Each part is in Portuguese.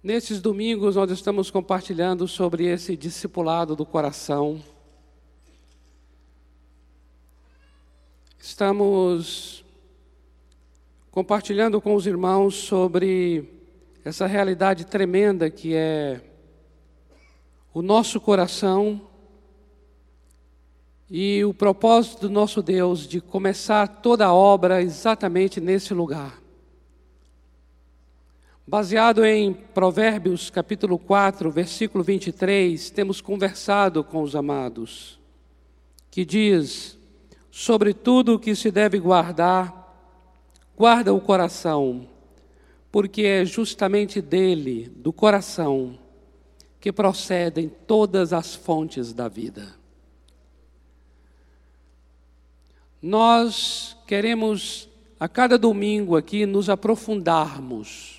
Nesses domingos, nós estamos compartilhando sobre esse discipulado do coração. Estamos compartilhando com os irmãos sobre essa realidade tremenda que é o nosso coração e o propósito do nosso Deus de começar toda a obra exatamente nesse lugar. Baseado em Provérbios capítulo 4, versículo 23, temos conversado com os amados, que diz: Sobre tudo o que se deve guardar, guarda o coração, porque é justamente dele, do coração, que procedem todas as fontes da vida. Nós queremos, a cada domingo aqui, nos aprofundarmos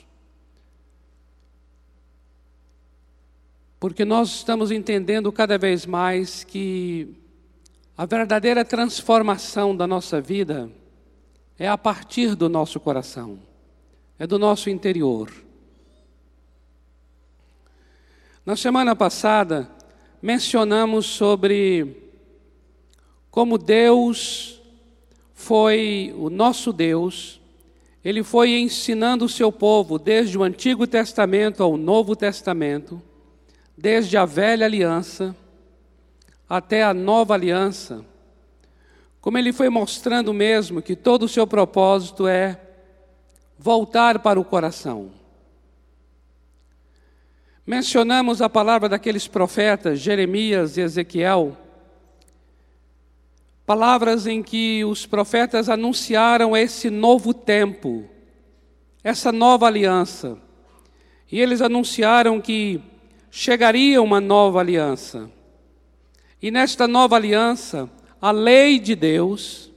porque nós estamos entendendo cada vez mais que a verdadeira transformação da nossa vida é a partir do nosso coração, é do nosso interior. Na semana passada, mencionamos sobre como Deus foi o nosso Deus, ele foi ensinando o seu povo desde o Antigo Testamento ao Novo Testamento desde a velha aliança até a nova aliança, como ele foi mostrando mesmo que todo o seu propósito é voltar para o coração. Mencionamos a palavra daqueles profetas, Jeremias e Ezequiel, palavras em que os profetas anunciaram esse novo tempo, essa nova aliança. E eles anunciaram que chegaria uma nova aliança. E nesta nova aliança, a lei de Deus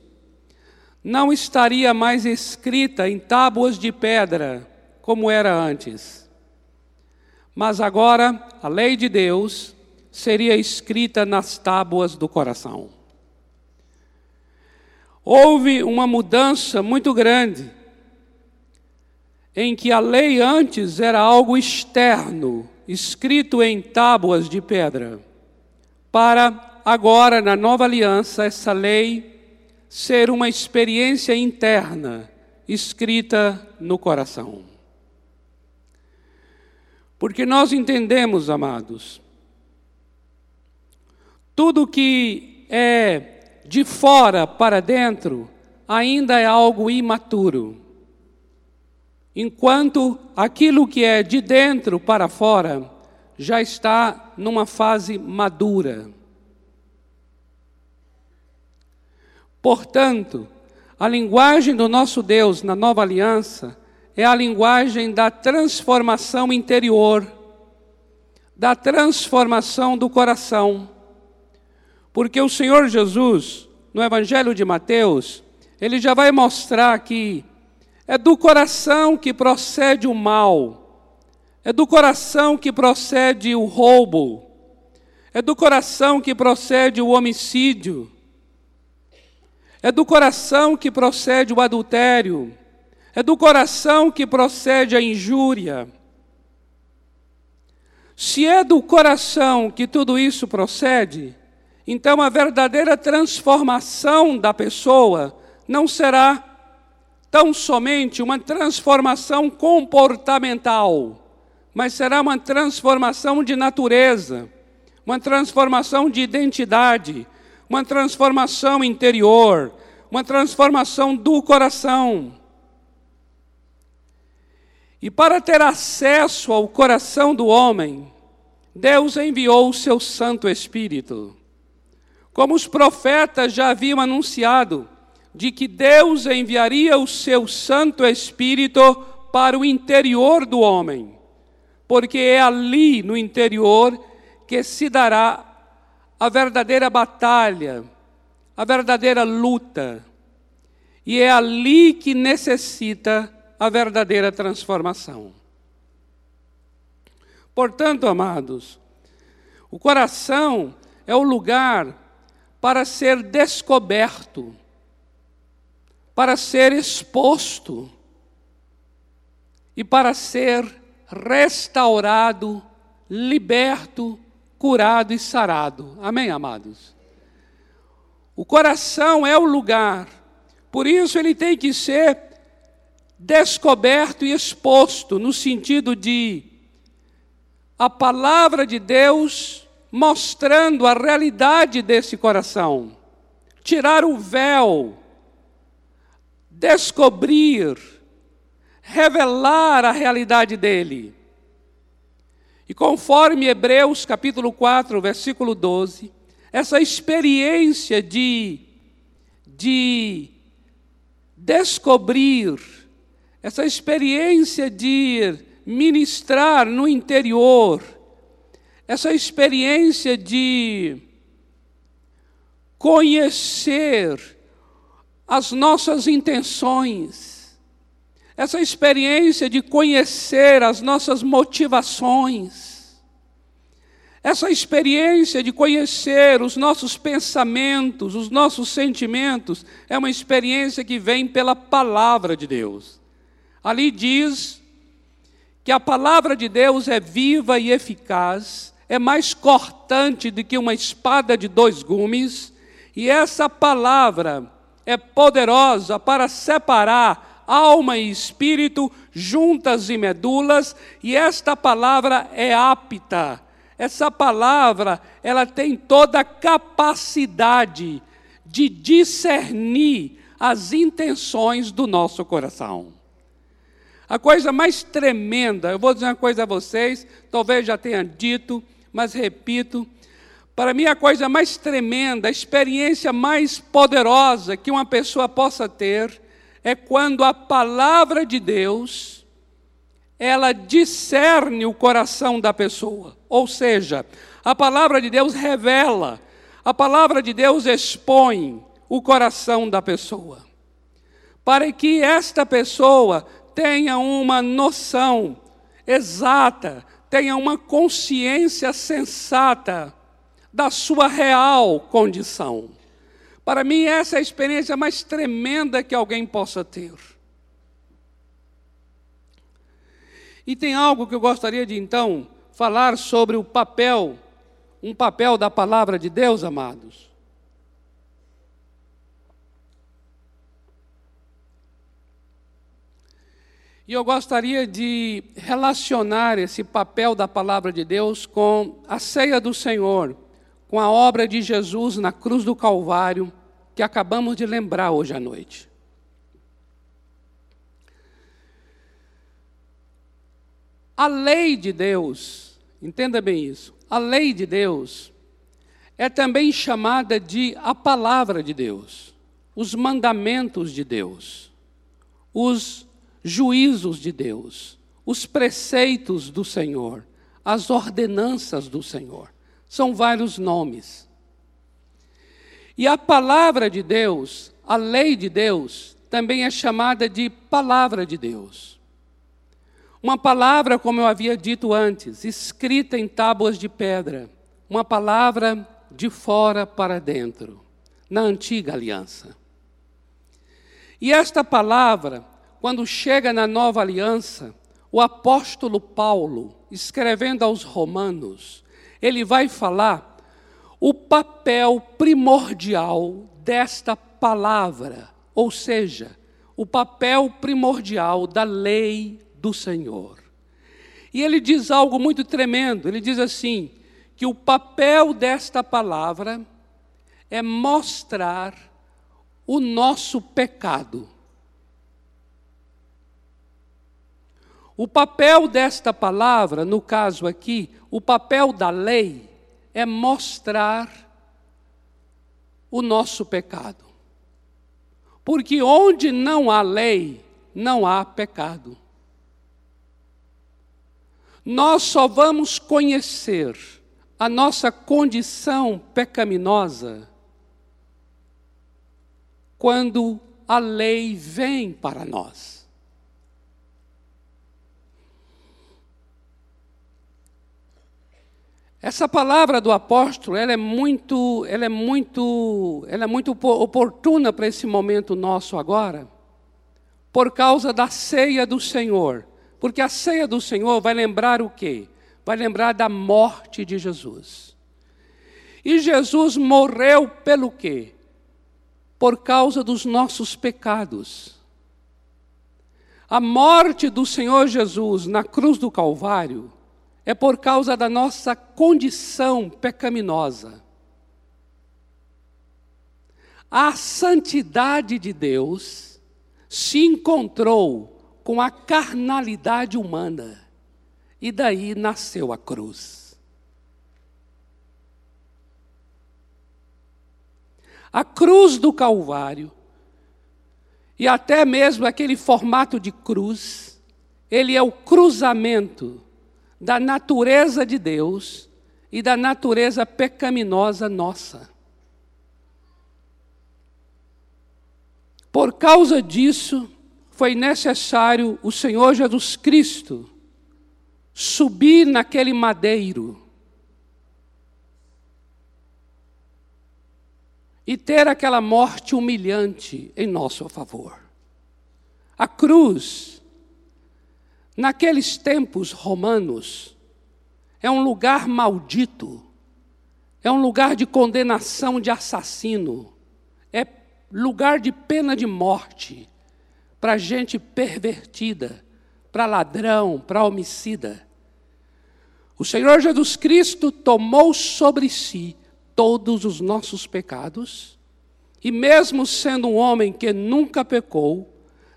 não estaria mais escrita em tábuas de pedra, como era antes. Mas agora a lei de Deus seria escrita nas tábuas do coração. Houve uma mudança muito grande, em que a lei antes era algo externo, escrito em tábuas de pedra, para agora, na nova aliança, essa lei ser uma experiência interna, escrita no coração. Porque nós entendemos, amados, tudo que é de fora para dentro ainda é algo imaturo enquanto aquilo que é de dentro para fora já está numa fase madura. Portanto, a linguagem do nosso Deus na nova aliança é a linguagem da transformação interior, da transformação do coração. Porque o Senhor Jesus, no Evangelho de Mateus, ele já vai mostrar que é do coração que procede o mal, é do coração que procede o roubo, é do coração que procede o homicídio, é do coração que procede o adultério, é do coração que procede a injúria. Se é do coração que tudo isso procede, então a verdadeira transformação da pessoa não será tão somente uma transformação comportamental, mas será uma transformação de natureza, uma transformação de identidade, uma transformação interior, uma transformação do coração. E para ter acesso ao coração do homem, Deus enviou o seu Santo Espírito. Como os profetas já haviam anunciado, de que Deus enviaria o seu Santo Espírito para o interior do homem, porque é ali no interior que se dará a verdadeira batalha, a verdadeira luta, e é ali que necessita a verdadeira transformação. Portanto, amados, o coração é o lugar para ser descoberto para ser exposto e para ser restaurado, liberto, curado e sarado. Amém, amados? O coração é o lugar, por isso ele tem que ser descoberto e exposto, no sentido de a palavra de Deus mostrando a realidade desse coração, tirar o véu, descobrir, revelar a realidade dele. E conforme Hebreus capítulo 4, versículo 12, essa experiência de, de descobrir, essa experiência de ministrar no interior, essa experiência de conhecer as nossas intenções, essa experiência de conhecer as nossas motivações, essa experiência de conhecer os nossos pensamentos, os nossos sentimentos, é uma experiência que vem pela palavra de Deus. Ali diz que a palavra de Deus é viva e eficaz, é mais cortante do que uma espada de dois gumes, e essa palavra é poderosa para separar alma e espírito, juntas e medulas, e esta palavra é apta. Essa palavra, ela tem toda a capacidade de discernir as intenções do nosso coração. A coisa mais tremenda, eu vou dizer uma coisa a vocês, talvez já tenha dito, mas repito, para mim a coisa mais tremenda, a experiência mais poderosa que uma pessoa possa ter é quando a palavra de Deus ela discerne o coração da pessoa. Ou seja, a palavra de Deus revela, a palavra de Deus expõe o coração da pessoa. Para que esta pessoa tenha uma noção exata, tenha uma consciência sensata da sua real condição. Para mim, essa é a experiência mais tremenda que alguém possa ter. E tem algo que eu gostaria de então falar sobre o papel, um papel da palavra de Deus, amados. E eu gostaria de relacionar esse papel da palavra de Deus com a ceia do Senhor, com a obra de Jesus na cruz do Calvário, que acabamos de lembrar hoje à noite. A lei de Deus, entenda bem isso, a lei de Deus é também chamada de a palavra de Deus, os mandamentos de Deus, os juízos de Deus, os preceitos do Senhor, as ordenanças do Senhor. São vários nomes. E a palavra de Deus, a lei de Deus, também é chamada de palavra de Deus. Uma palavra, como eu havia dito antes, escrita em tábuas de pedra, uma palavra de fora para dentro, na antiga aliança. E esta palavra, quando chega na nova aliança, o apóstolo Paulo, escrevendo aos Romanos, ele vai falar o papel primordial desta palavra, ou seja, o papel primordial da lei do Senhor. E ele diz algo muito tremendo, ele diz assim: que o papel desta palavra é mostrar o nosso pecado. O papel desta palavra, no caso aqui, o papel da lei, é mostrar o nosso pecado. Porque onde não há lei, não há pecado. Nós só vamos conhecer a nossa condição pecaminosa quando a lei vem para nós. Essa palavra do apóstolo, ela é muito, ela é muito, ela é muito oportuna para esse momento nosso agora, por causa da ceia do Senhor, Porque a ceia do Senhor vai lembrar o quê? Vai lembrar da morte de Jesus. E Jesus morreu pelo quê? Por causa dos nossos pecados. A morte do Senhor Jesus na cruz do Calvário é por causa da nossa condição pecaminosa. A santidade de Deus se encontrou com a carnalidade humana e daí nasceu a cruz. A cruz do Calvário e até mesmo aquele formato de cruz, ele é o cruzamento da natureza de Deus e da natureza pecaminosa nossa. Por causa disso, foi necessário o Senhor Jesus Cristo subir naquele madeiro e ter aquela morte humilhante em nosso favor. A cruz, naqueles tempos romanos, é um lugar maldito, é um lugar de condenação de assassino, é lugar de pena de morte para gente pervertida, para ladrão, para homicida. O Senhor Jesus Cristo tomou sobre si todos os nossos pecados, e mesmo sendo um homem que nunca pecou,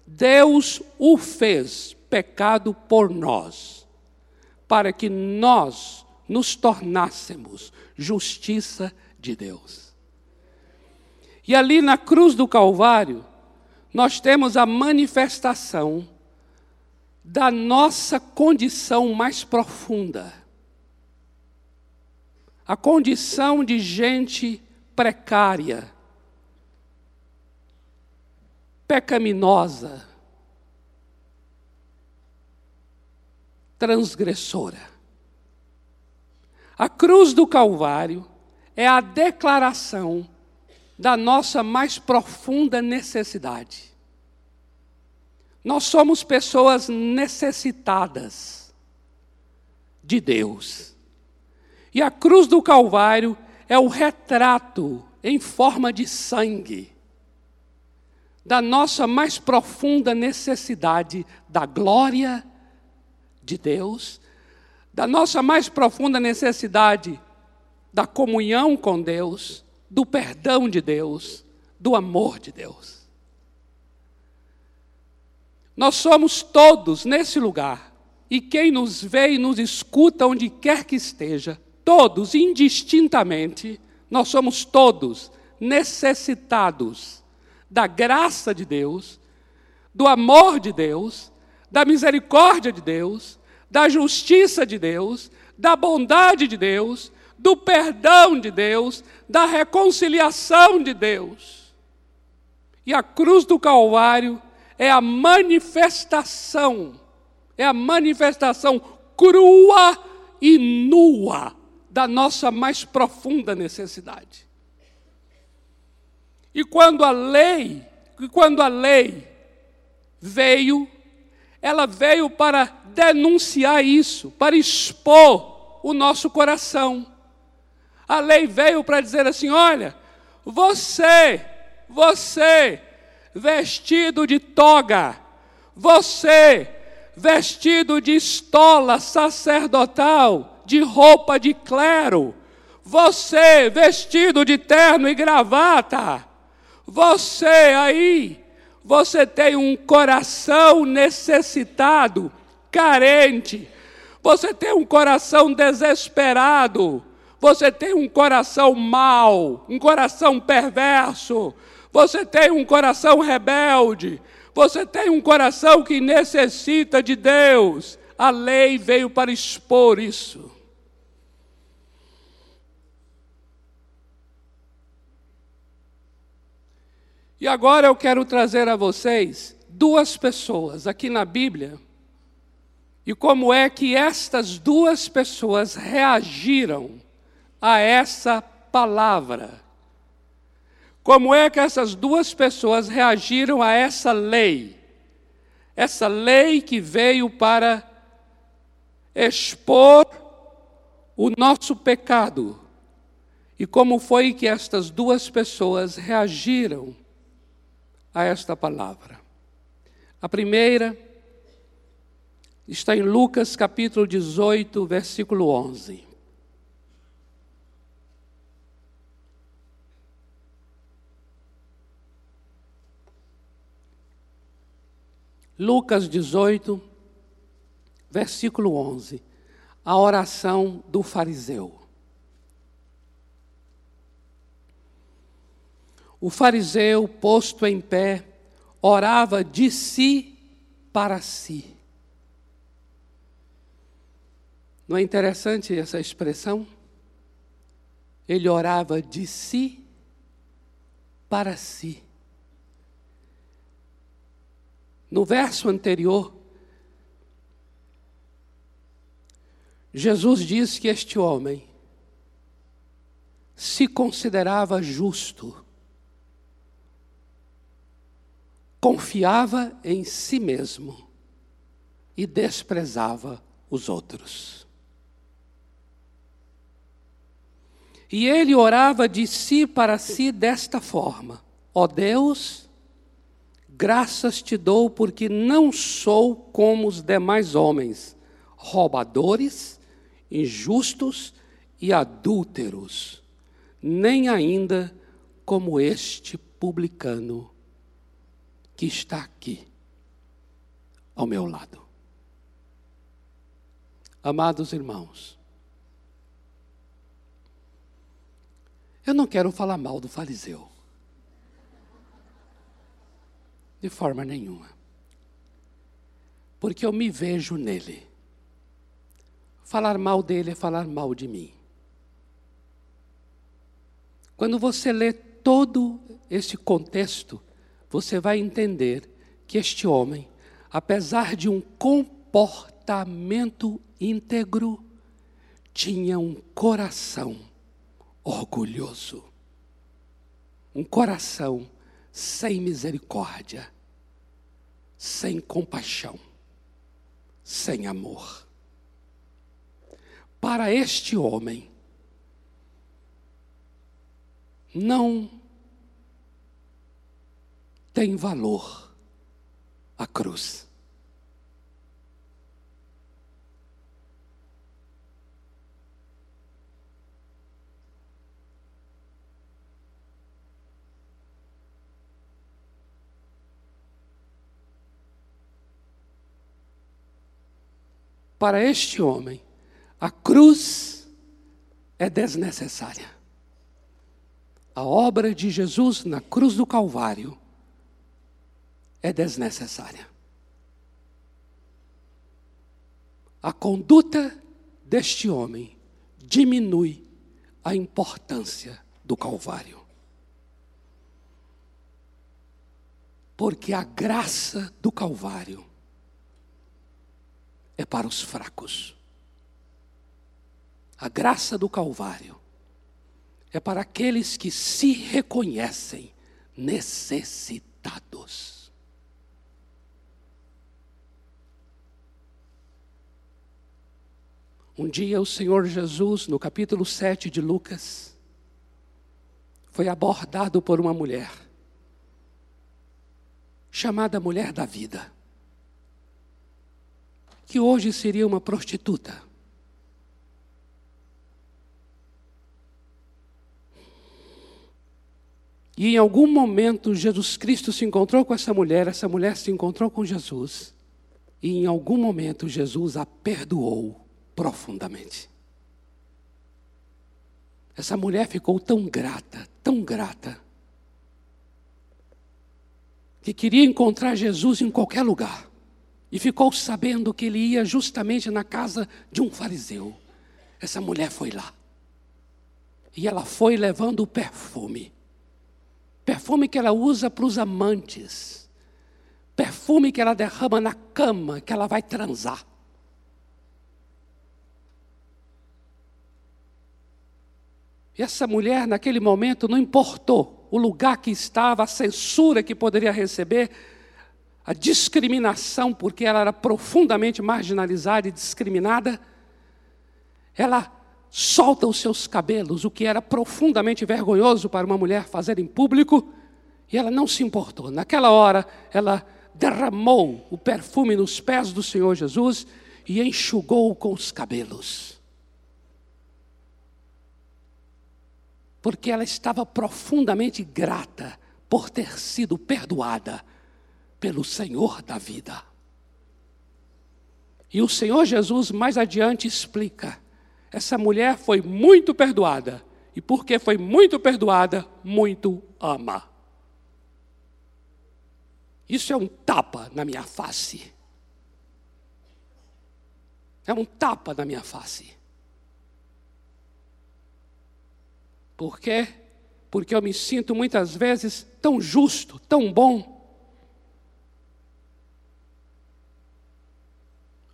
Deus o fez pecado por nós, para que nós nos tornássemos justiça de Deus. E ali na cruz do Calvário, nós temos a manifestação da nossa condição mais profunda a condição de gente precária, pecaminosa, transgressora. A cruz do Calvário é a declaração da nossa mais profunda necessidade. Nós somos pessoas necessitadas de Deus. E a cruz do Calvário é o retrato em forma de sangue da nossa mais profunda necessidade da glória de Deus, da nossa mais profunda necessidade da comunhão com Deus, do perdão de Deus, do amor de Deus. Nós somos todos nesse lugar, e quem nos vê e nos escuta onde quer que esteja, todos, indistintamente, nós somos todos necessitados da graça de Deus, do amor de Deus, da misericórdia de Deus, da justiça de Deus, da bondade de Deus, do perdão de Deus, da reconciliação de Deus. E a cruz do Calvário é a manifestação, é a manifestação crua e nua da nossa mais profunda necessidade. E quando a lei, quando a lei veio, ela veio para denunciar isso, para expor o nosso coração. A lei veio para dizer assim: olha, você, você, vestido de toga, você, vestido de estola sacerdotal, de roupa de clero, você vestido de terno e gravata, você aí, você tem um coração necessitado, carente, você tem um coração desesperado, você tem um coração mau, um coração perverso, você tem um coração rebelde, você tem um coração que necessita de Deus. A lei veio para expor isso. E agora eu quero trazer a vocês duas pessoas aqui na Bíblia e como é que estas duas pessoas reagiram a essa palavra. Como é que essas duas pessoas reagiram a essa lei? essa lei que veio para expor o nosso pecado. E como foi que estas duas pessoas reagiram a esta palavra? A primeira está em Lucas capítulo 18, versículo 11. Lucas 18, versículo 11. A oração do fariseu. O fariseu, posto em pé, orava de si para si. Não é interessante essa expressão? Ele orava de si para si. No verso anterior, Jesus diz que este homem se considerava justo, confiava em si mesmo e desprezava os outros. E ele orava de si para si desta forma: Ó oh Deus, graças te dou porque não sou como os demais homens, roubadores, injustos e adúlteros, nem ainda como este publicano que está aqui ao meu lado. Amados irmãos, Eu não quero falar mal do fariseu. De forma nenhuma. Porque eu me vejo nele. Falar mal dele é falar mal de mim. Quando você lê todo esse contexto, você vai entender que este homem, apesar de um comportamento íntegro, tinha um coração orgulhoso, um coração sem misericórdia, sem compaixão, sem amor. Para este homem, não tem valor a cruz. Para este homem, a cruz é desnecessária. A obra de Jesus na cruz do Calvário é desnecessária. A conduta deste homem diminui a importância do Calvário. Porque a graça do Calvário é para os fracos. A graça do Calvário é para aqueles que se reconhecem necessitados. Um dia o Senhor Jesus, no capítulo 7 de Lucas, foi abordado por uma mulher, chamada Mulher da Vida que hoje seria uma prostituta. E em algum momento Jesus Cristo se encontrou com essa mulher, essa mulher se encontrou com Jesus. E em algum momento Jesus a perdoou profundamente. Essa mulher ficou tão grata, tão grata, que queria encontrar Jesus em qualquer lugar e ficou sabendo que ele ia justamente na casa de um fariseu. Essa mulher foi lá. E ela foi levando o perfume. Perfume que ela usa para os amantes. Perfume que ela derrama na cama, que ela vai transar. E essa mulher, naquele momento, não importou o lugar que estava, a censura que poderia receber, a discriminação, porque ela era profundamente marginalizada e discriminada, ela solta os seus cabelos, o que era profundamente vergonhoso para uma mulher fazer em público, e ela não se importou. Naquela hora, ela derramou o perfume nos pés do Senhor Jesus e enxugou com os cabelos. Porque ela estava profundamente grata por ter sido perdoada pelo Senhor da vida. E o Senhor Jesus mais adiante explica: essa mulher foi muito perdoada, e porque foi muito perdoada, muito ama. Isso é um tapa na minha face. É um tapa na minha face. Por quê? Porque eu me sinto muitas vezes tão justo, tão bom.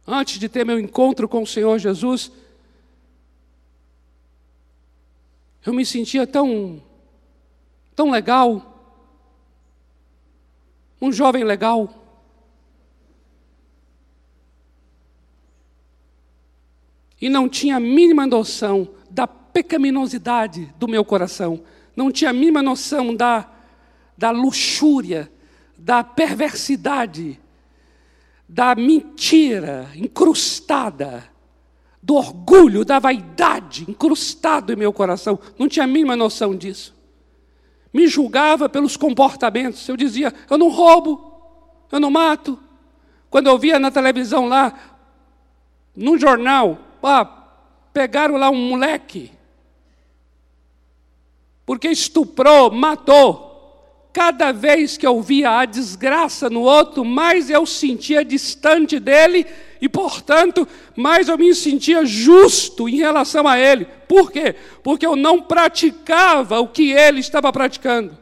Antes de ter meu encontro com o Senhor Jesus, eu me sentia tão, tão legal, um jovem legal. E não tinha a mínima noção pecaminosidade do meu coração, não tinha a mínima noção da, da luxúria, da perversidade, da mentira incrustada, do orgulho, da vaidade incrustado em meu coração. Não tinha a mínima noção disso me julgava pelos comportamentos. Eu dizia: eu não roubo, eu não mato. Quando eu via na televisão lá, num jornal, ah, pegaram lá um moleque, porque estuprou, matou. Cada vez que eu via a desgraça no outro, mais eu sentia distante dele e, portanto, mais eu me sentia justo em relação a ele. Por quê? Porque eu não praticava o que ele estava praticando.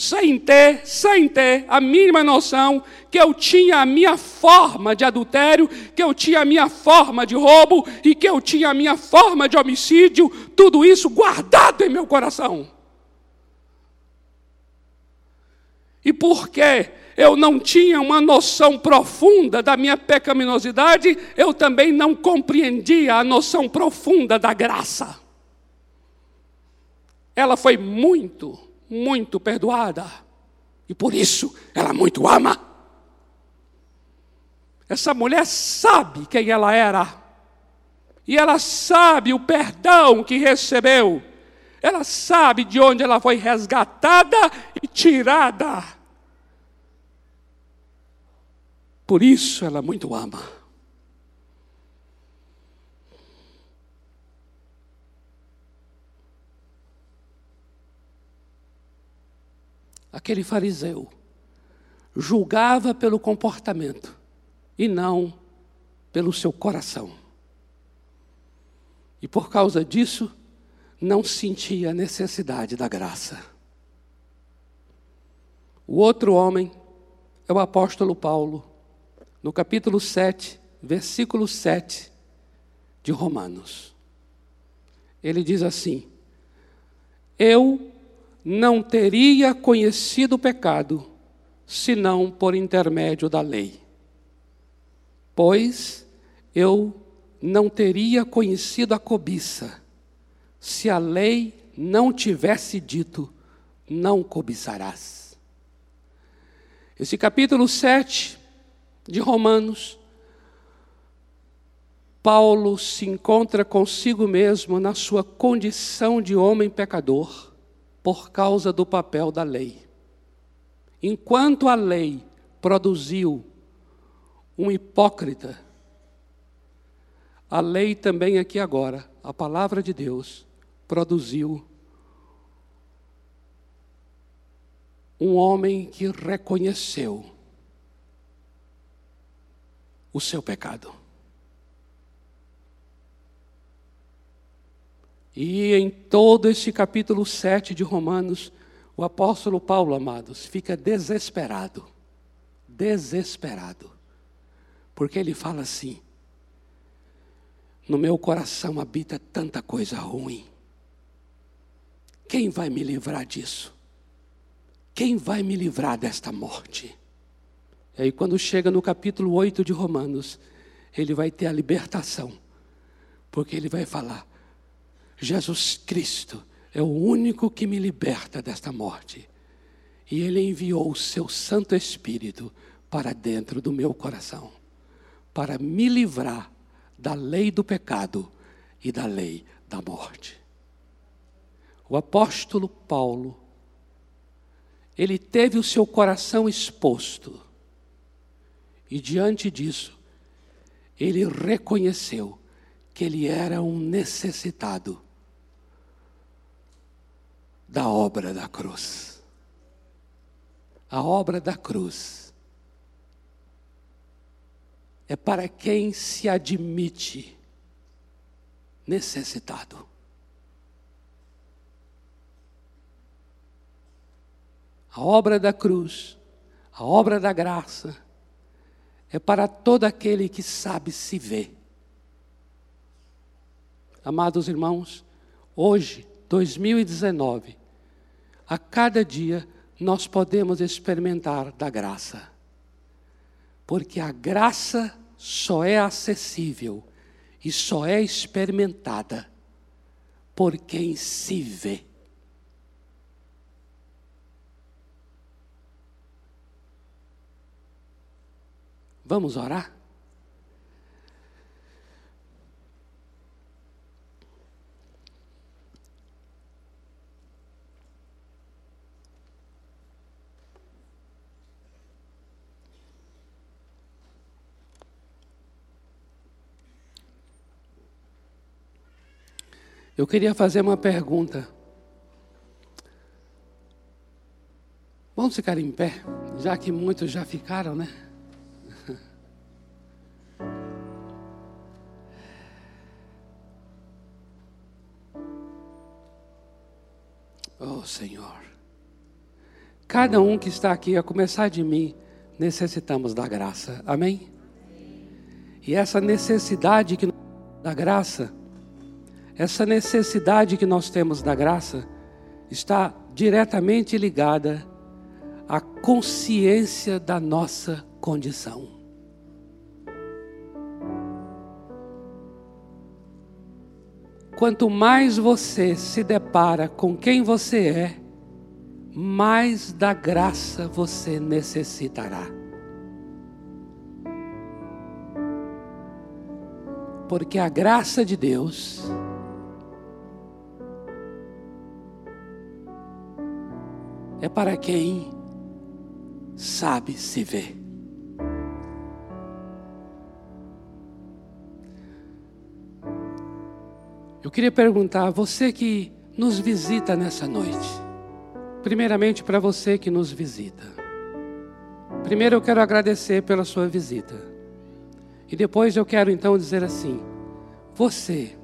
Sem ter, sem ter a mínima noção que eu tinha a minha forma de adultério, que eu tinha a minha forma de roubo e que eu tinha a minha forma de homicídio, tudo isso guardado em meu coração. E por quê? eu não tinha uma noção profunda da minha pecaminosidade, eu também não compreendia a noção profunda da graça. Ela foi muito, muito perdoada, e por isso ela muito ama. Essa mulher sabe quem ela era, e ela sabe o perdão que recebeu, ela sabe de onde ela foi resgatada e tirada Por isso ela muito ama. Aquele fariseu julgava pelo comportamento e não pelo seu coração. E por causa disso, não sentia a necessidade da graça. O outro homem é o apóstolo Paulo no capítulo 7, versículo 7 de Romanos. Ele diz assim: Eu não teria conhecido o pecado senão por intermédio da lei. Pois eu não teria conhecido a cobiça se a lei não tivesse dito: não cobiçarás. Esse capítulo 7 de Romanos, Paulo se encontra consigo mesmo na sua condição de homem pecador, por causa do papel da lei. Enquanto a lei produziu um hipócrita, a lei também aqui agora, a palavra de Deus, produziu um homem que reconheceu o seu pecado. E em todo este capítulo 7 de Romanos, o apóstolo Paulo, amados, fica desesperado. Desesperado. Porque ele fala assim: No meu coração habita tanta coisa ruim. Quem vai me livrar disso? Quem vai me livrar desta morte? E aí, quando chega no capítulo 8 de Romanos, ele vai ter a libertação, porque ele vai falar: Jesus Cristo é o único que me liberta desta morte. E ele enviou o seu Santo Espírito para dentro do meu coração, para me livrar da lei do pecado e da lei da morte. O apóstolo Paulo, ele teve o seu coração exposto, e diante disso, ele reconheceu que ele era um necessitado da obra da cruz. A obra da cruz é para quem se admite necessitado. A obra da cruz, a obra da graça, é para todo aquele que sabe se ver. Amados irmãos, hoje, 2019, a cada dia nós podemos experimentar da graça. Porque a graça só é acessível e só é experimentada por quem se vê. Vamos orar? Eu queria fazer uma pergunta. Vamos ficar em pé, já que muitos já ficaram, né? Oh Senhor, cada um que está aqui, a começar de mim, necessitamos da graça, amém? E essa necessidade que da graça essa necessidade que nós temos da graça está diretamente ligada à consciência da nossa condição. Quanto mais você se depara com quem você é, mais da graça você necessitará. Porque a graça de Deus é para quem sabe se ver. Eu queria perguntar a você que nos visita nessa noite. Primeiramente para você que nos visita. Primeiro eu quero agradecer pela sua visita. E depois eu quero então dizer assim: você,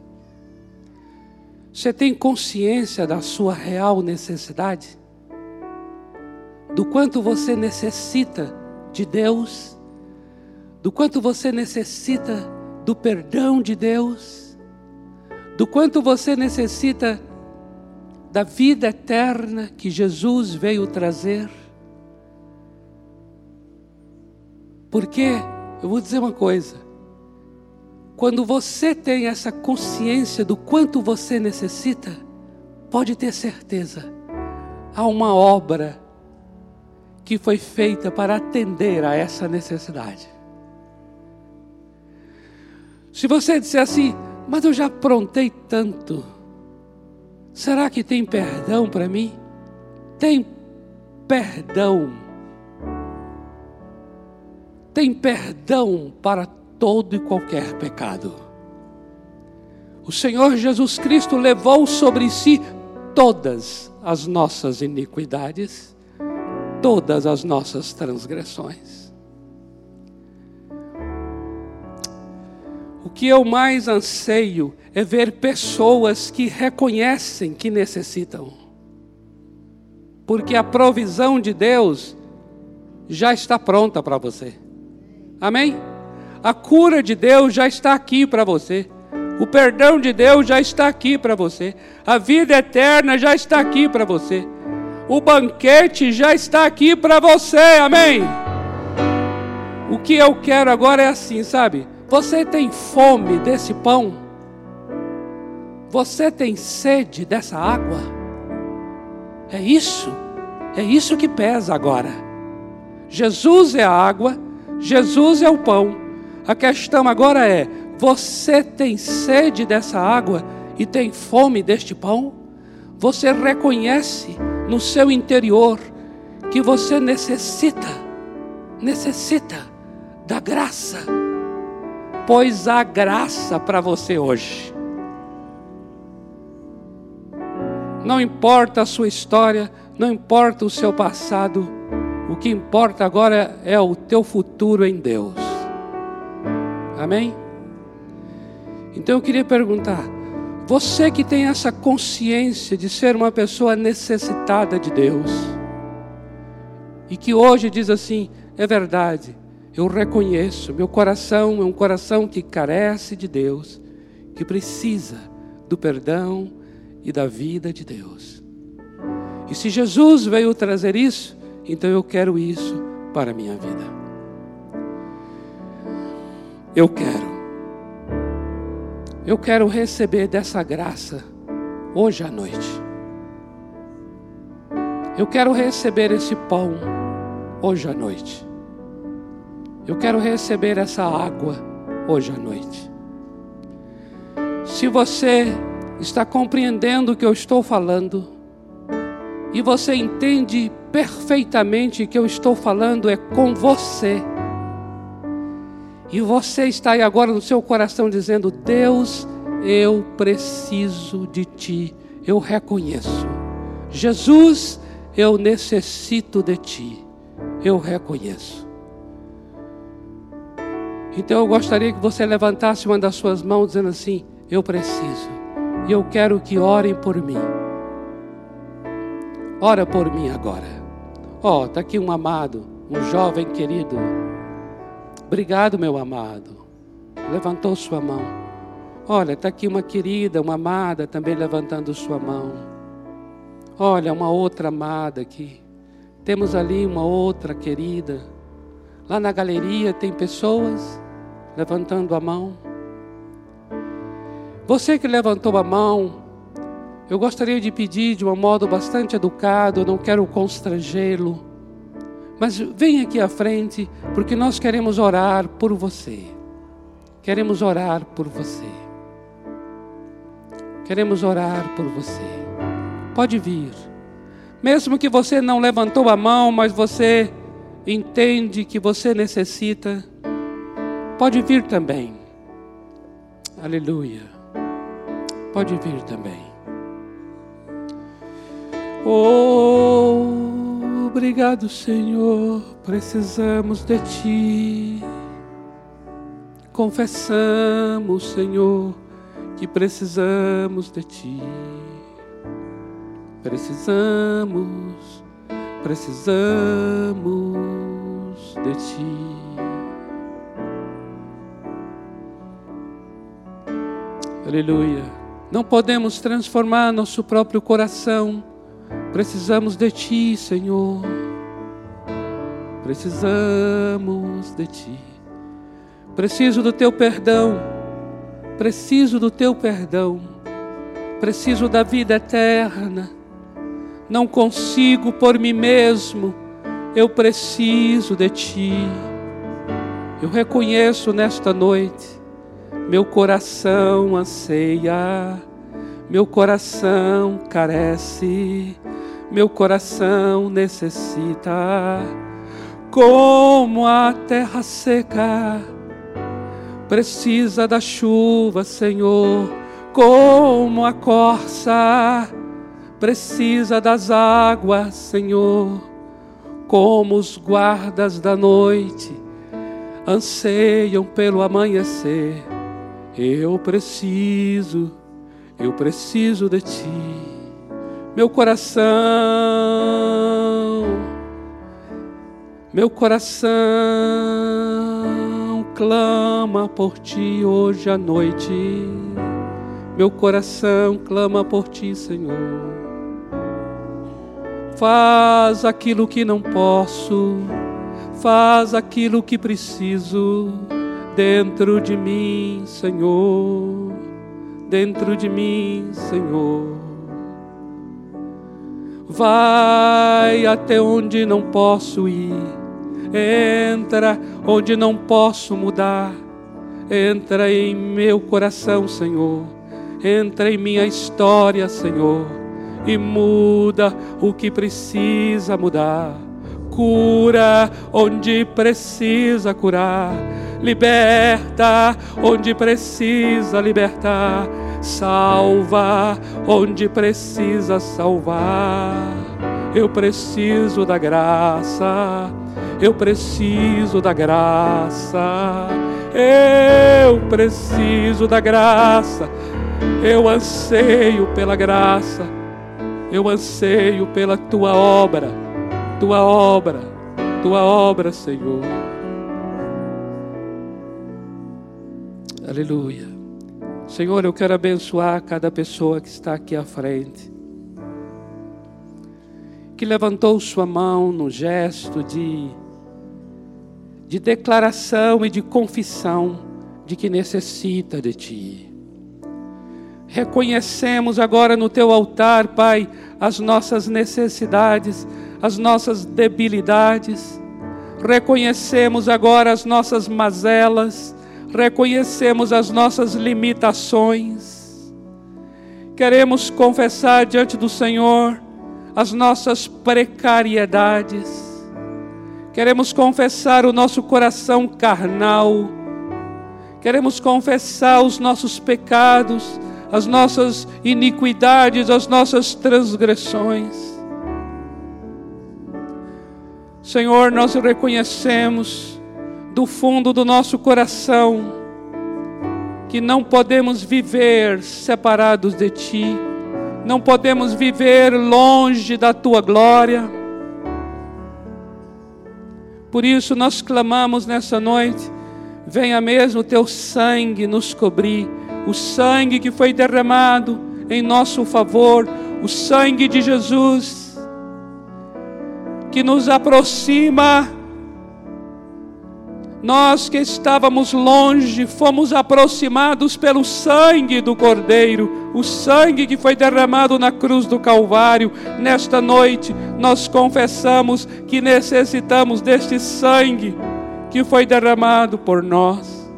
você tem consciência da sua real necessidade? Do quanto você necessita de Deus, do quanto você necessita do perdão de Deus, do quanto você necessita da vida eterna que Jesus veio trazer. Porque, eu vou dizer uma coisa, quando você tem essa consciência do quanto você necessita, pode ter certeza, há uma obra que foi feita para atender a essa necessidade. Se você disser assim, mas eu já aprontei tanto, será que tem perdão para mim? Tem perdão. Tem perdão para todo e qualquer pecado. O Senhor Jesus Cristo levou sobre si todas as nossas iniquidades todas as nossas transgressões. O que eu mais anseio é ver pessoas que reconhecem que necessitam, porque a provisão de Deus já está pronta para você. Amém? A cura de Deus já está aqui para você. O perdão de Deus já está aqui para você. A vida eterna já está aqui para você. O banquete já está aqui para você, amém? O que eu quero agora é assim, sabe? Você tem fome desse pão? Você tem sede dessa água? É isso, é isso que pesa agora. Jesus é a água, Jesus é o pão. A questão agora é: você tem sede dessa água e tem fome deste pão? Você reconhece no seu interior que você necessita, necessita da graça, pois há graça para você hoje. Não importa a sua história, não importa o seu passado, o que importa agora é o teu futuro em Deus. Amém? Então eu queria perguntar: você que tem essa consciência de ser uma pessoa necessitada de Deus, e que hoje diz assim: é verdade, eu reconheço, meu coração é um coração que carece de Deus, que precisa do perdão e da vida de Deus. E se Jesus veio trazer isso, então eu quero isso para a minha vida. Eu quero. Eu quero receber dessa graça hoje à noite. Eu quero receber esse pão hoje à noite. Eu quero receber essa água hoje à noite. Se você está compreendendo o que eu estou falando, e você entende perfeitamente que eu estou falando é com você. E você está aí agora no seu coração dizendo: Deus, eu preciso de ti, eu reconheço. Jesus, eu necessito de ti, eu reconheço. Então eu gostaria que você levantasse uma das suas mãos dizendo assim: Eu preciso, e eu quero que orem por mim. Ora por mim agora. Ó, oh, está aqui um amado, um jovem querido. Obrigado, meu amado. Levantou sua mão. Olha, está aqui uma querida, uma amada também levantando sua mão. Olha, uma outra amada aqui. Temos ali uma outra querida. Lá na galeria tem pessoas levantando a mão. Você que levantou a mão, eu gostaria de pedir de um modo bastante educado, não quero constrangê-lo, mas vem aqui à frente, porque nós queremos orar por você. Queremos orar por você. Queremos orar por você. Pode vir. Mesmo que você não levantou a mão, mas você entende que você necessita, pode vir também. Aleluia. Pode vir também. Oh, obrigado, Senhor. Precisamos de Ti. Confessamos, Senhor, que precisamos de Ti. Precisamos, precisamos de Ti. Aleluia. Não podemos transformar nosso próprio coração Precisamos de Ti, Senhor. Precisamos de Ti. Preciso do Teu perdão. Preciso do Teu perdão. Preciso da vida eterna. Não consigo por mim mesmo. Eu preciso de Ti. Eu reconheço nesta noite. Meu coração anseia meu coração carece, meu coração necessita, como a terra seca precisa da chuva, Senhor, como a corça precisa das águas, Senhor, como os guardas da noite anseiam pelo amanhecer. Eu preciso eu preciso de ti, meu coração, meu coração clama por ti hoje à noite. Meu coração clama por ti, Senhor. Faz aquilo que não posso, Faz aquilo que preciso dentro de mim, Senhor. Dentro de mim, Senhor. Vai até onde não posso ir. Entra onde não posso mudar. Entra em meu coração, Senhor. Entra em minha história, Senhor. E muda o que precisa mudar. Cura onde precisa curar. Liberta onde precisa libertar salva onde precisa salvar. Eu preciso da graça, eu preciso da graça, eu preciso da graça, eu anseio pela graça, eu anseio pela tua obra, tua obra, tua obra, Senhor. Aleluia. Senhor, eu quero abençoar cada pessoa que está aqui à frente, que levantou sua mão no gesto de, de declaração e de confissão de que necessita de Ti. Reconhecemos agora no Teu altar, Pai, as nossas necessidades, as nossas debilidades, reconhecemos agora as nossas mazelas, reconhecemos as nossas limitações, queremos confessar diante do Senhor as nossas precariedades, queremos confessar o nosso coração carnal, queremos confessar os nossos pecados, as nossas iniquidades, as nossas transgressões. Senhor, nós reconhecemos do fundo do nosso coração que não podemos viver separados de Ti, não podemos viver longe da Tua glória. Por isso nós clamamos nessa noite: venha mesmo o Teu sangue nos cobrir, o sangue que foi derramado em nosso favor, o sangue de Jesus, que nos aproxima nós que estávamos longe, fomos aproximados pelo sangue do Cordeiro, o sangue que foi derramado na cruz do Calvário. Nesta noite, nós confessamos que necessitamos deste sangue que foi derramado por nós.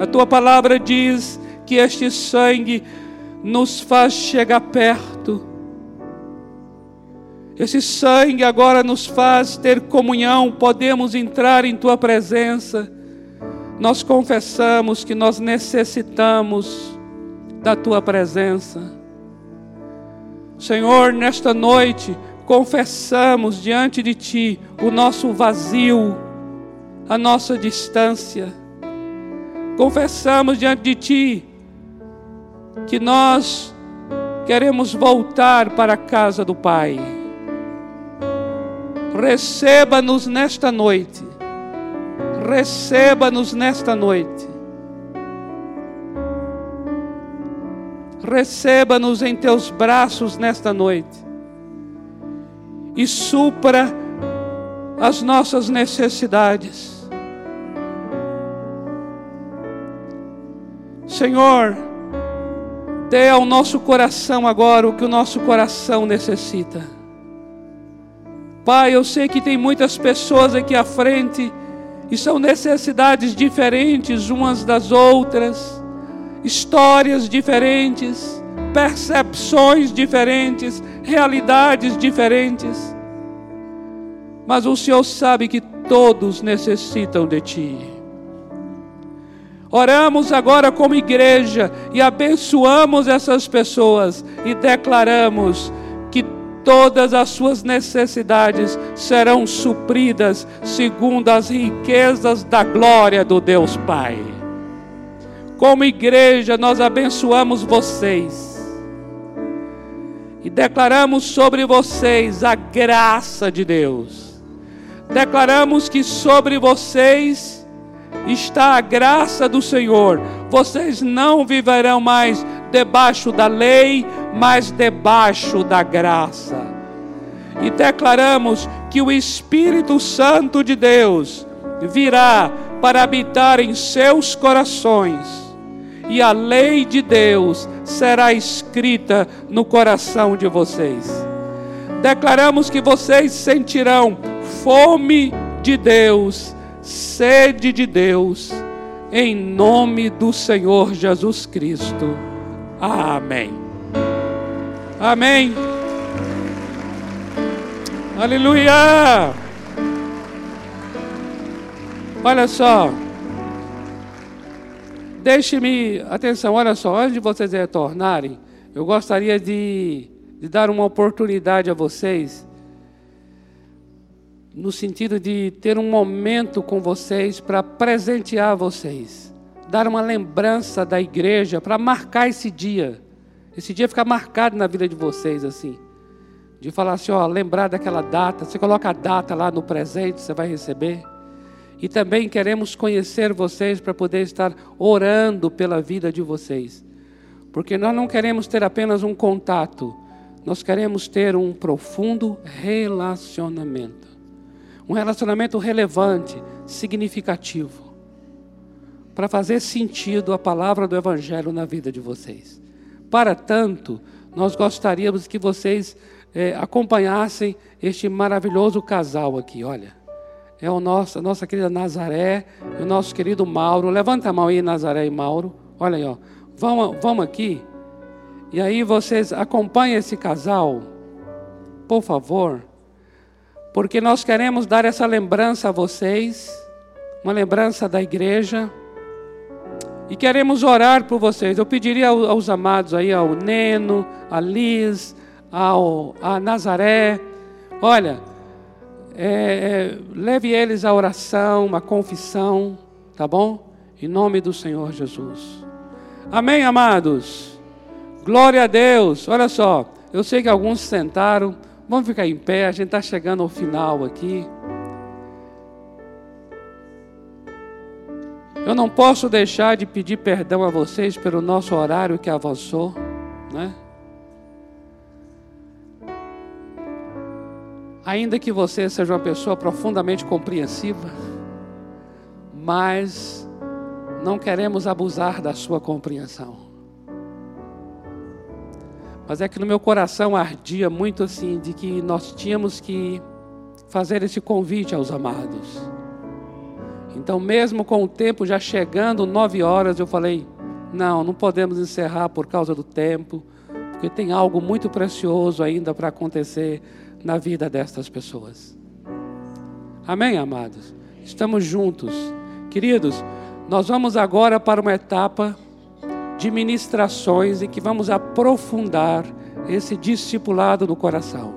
A tua palavra diz que este sangue nos faz chegar perto esse sangue agora nos faz ter comunhão, podemos entrar em tua presença. Nós confessamos que nós necessitamos da tua presença. Senhor, nesta noite, confessamos diante de ti o nosso vazio, a nossa distância. Confessamos diante de ti que nós queremos voltar para a casa do Pai Receba-nos nesta noite. Receba-nos nesta noite. Receba-nos em teus braços nesta noite. E supra as nossas necessidades. Senhor, dê ao nosso coração agora o que o nosso coração necessita. Pai, eu sei que tem muitas pessoas aqui à frente e são necessidades diferentes umas das outras, histórias diferentes, percepções diferentes, realidades diferentes. Mas o Senhor sabe que todos necessitam de Ti. Oramos agora como igreja e abençoamos essas pessoas e declaramos todas as suas necessidades serão supridas segundo as riquezas da glória do Deus Pai. Como igreja, nós abençoamos vocês e declaramos sobre vocês a graça de Deus. Declaramos que sobre vocês está a graça do Senhor. Vocês não viverão mais debaixo da lei, mas debaixo da graça. e declaramos que o Espírito Santo de Deus virá para habitar em seus corações e a lei de Deus será escrita no coração de vocês. Declaramos que vocês sentirão fome de Deus, sede de Deus, em nome do Senhor Jesus Cristo. Amém. Amém. Aleluia. Olha só. Deixe-me, atenção, olha só, antes de vocês retornarem, eu gostaria de, de dar uma oportunidade a vocês, no sentido de ter um momento com vocês para presentear vocês, dar uma lembrança da igreja, para marcar esse dia, esse dia ficar marcado na vida de vocês, assim, de falar assim, ó, lembrar daquela data, você coloca a data lá no presente, você vai receber. E também queremos conhecer vocês para poder estar orando pela vida de vocês. Porque nós não queremos ter apenas um contato, nós queremos ter um profundo relacionamento. Um relacionamento relevante, significativo. Para fazer sentido a palavra do Evangelho na vida de vocês. Para tanto, nós gostaríamos que vocês eh, acompanhassem este maravilhoso casal aqui, olha é o nosso, a nossa querida Nazaré e o nosso querido Mauro. Levanta a mão aí, Nazaré e Mauro. Olha aí, ó. Vamos, vamos aqui. E aí vocês acompanhem esse casal, por favor, porque nós queremos dar essa lembrança a vocês, uma lembrança da igreja, e queremos orar por vocês. Eu pediria aos amados aí, ao Neno, a Liz, ao, a Nazaré, olha, é, é, leve eles à oração, à confissão, tá bom? Em nome do Senhor Jesus. Amém, amados? Glória a Deus. Olha só, eu sei que alguns sentaram. Vamos ficar em pé, a gente está chegando ao final aqui. Eu não posso deixar de pedir perdão a vocês pelo nosso horário que avançou, né? Ainda que você seja uma pessoa profundamente compreensiva, mas não queremos abusar da sua compreensão. Mas é que no meu coração ardia muito assim de que nós tínhamos que fazer esse convite aos amados. Então, mesmo com o tempo já chegando, nove horas, eu falei: não, não podemos encerrar por causa do tempo, porque tem algo muito precioso ainda para acontecer na vida destas pessoas. Amém, amados? Estamos juntos. Queridos, nós vamos agora para uma etapa de ministrações em que vamos aprofundar esse discipulado no coração.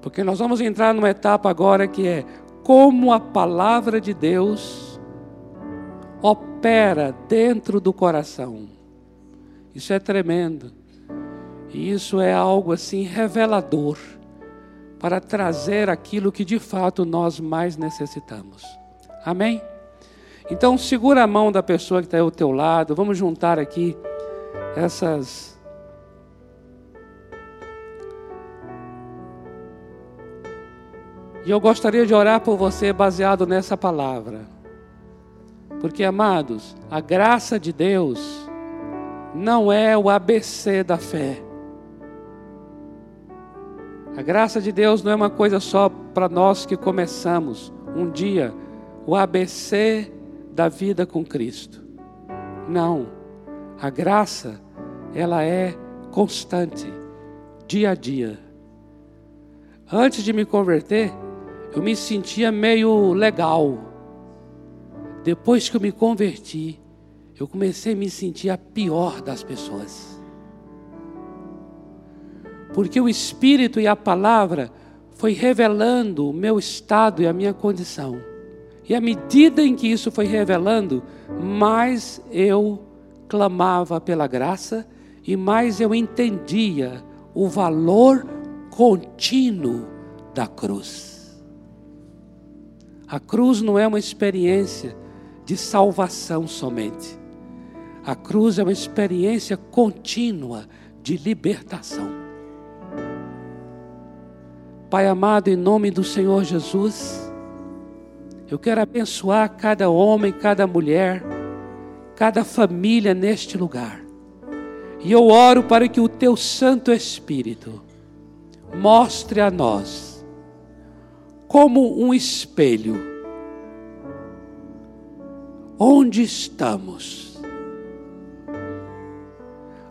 Porque nós vamos entrar numa etapa agora que é como a palavra de Deus opera dentro do coração. Isso é tremendo. E isso é algo assim revelador para trazer aquilo que de fato nós mais necessitamos. Amém? Então segura a mão da pessoa que está ao teu lado, vamos juntar aqui essas. E eu gostaria de orar por você baseado nessa palavra. Porque, amados, a graça de Deus não é o ABC da fé. A graça de Deus não é uma coisa só para nós que começamos um dia o ABC da vida com Cristo. Não. A graça, ela é constante, dia a dia. Antes de me converter, eu me sentia meio legal. Depois que eu me converti, eu comecei a me sentir a pior das pessoas porque o Espírito e a palavra foi revelando o meu estado e a minha condição. E à medida em que isso foi revelando, mais eu clamava pela graça e mais eu entendia o valor contínuo da cruz. A cruz não é uma experiência de salvação somente. A cruz é uma experiência contínua de libertação. Pai amado, em nome do Senhor Jesus, eu quero abençoar cada homem, cada mulher, cada família neste lugar. E eu oro para que o Teu Santo Espírito mostre a nós, como um espelho, onde estamos.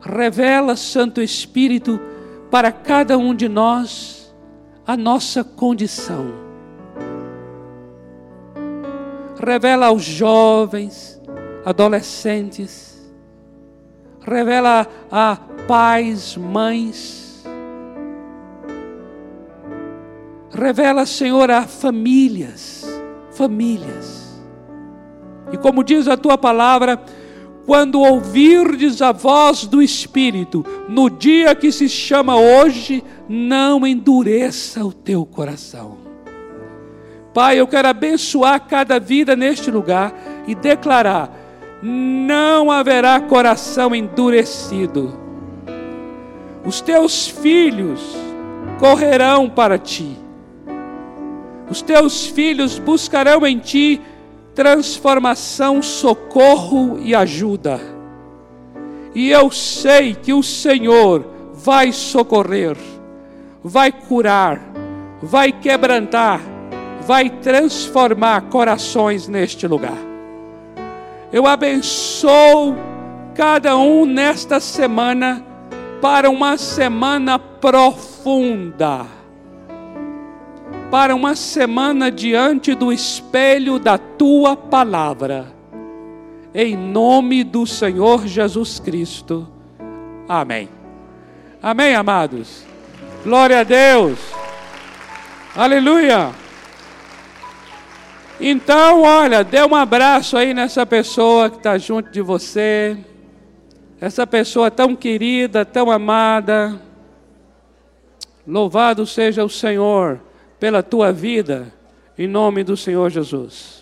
Revela, Santo Espírito, para cada um de nós a nossa condição. Revela aos jovens, adolescentes, revela a pais, mães, revela, Senhor, a famílias, famílias. E como diz a tua palavra, quando ouvirdes a voz do Espírito, no dia que se chama hoje, não endureça o teu coração. Pai, eu quero abençoar cada vida neste lugar e declarar: não haverá coração endurecido. Os teus filhos correrão para ti. Os teus filhos buscarão em ti transformação, socorro e ajuda. E eu sei que o Senhor vai socorrer, vai curar, vai quebrantar, vai transformar corações neste lugar. Eu abençoo cada um nesta semana para uma semana profunda para uma semana diante do espelho da tua palavra. Em nome do Senhor Jesus Cristo. Amém. Amém, amados. Glória a Deus. Aleluia. Então, olha, dê um abraço aí nessa pessoa que está junto de você. Essa pessoa tão querida, tão amada. Louvado seja o Senhor pela tua vida, em nome do Senhor Jesus.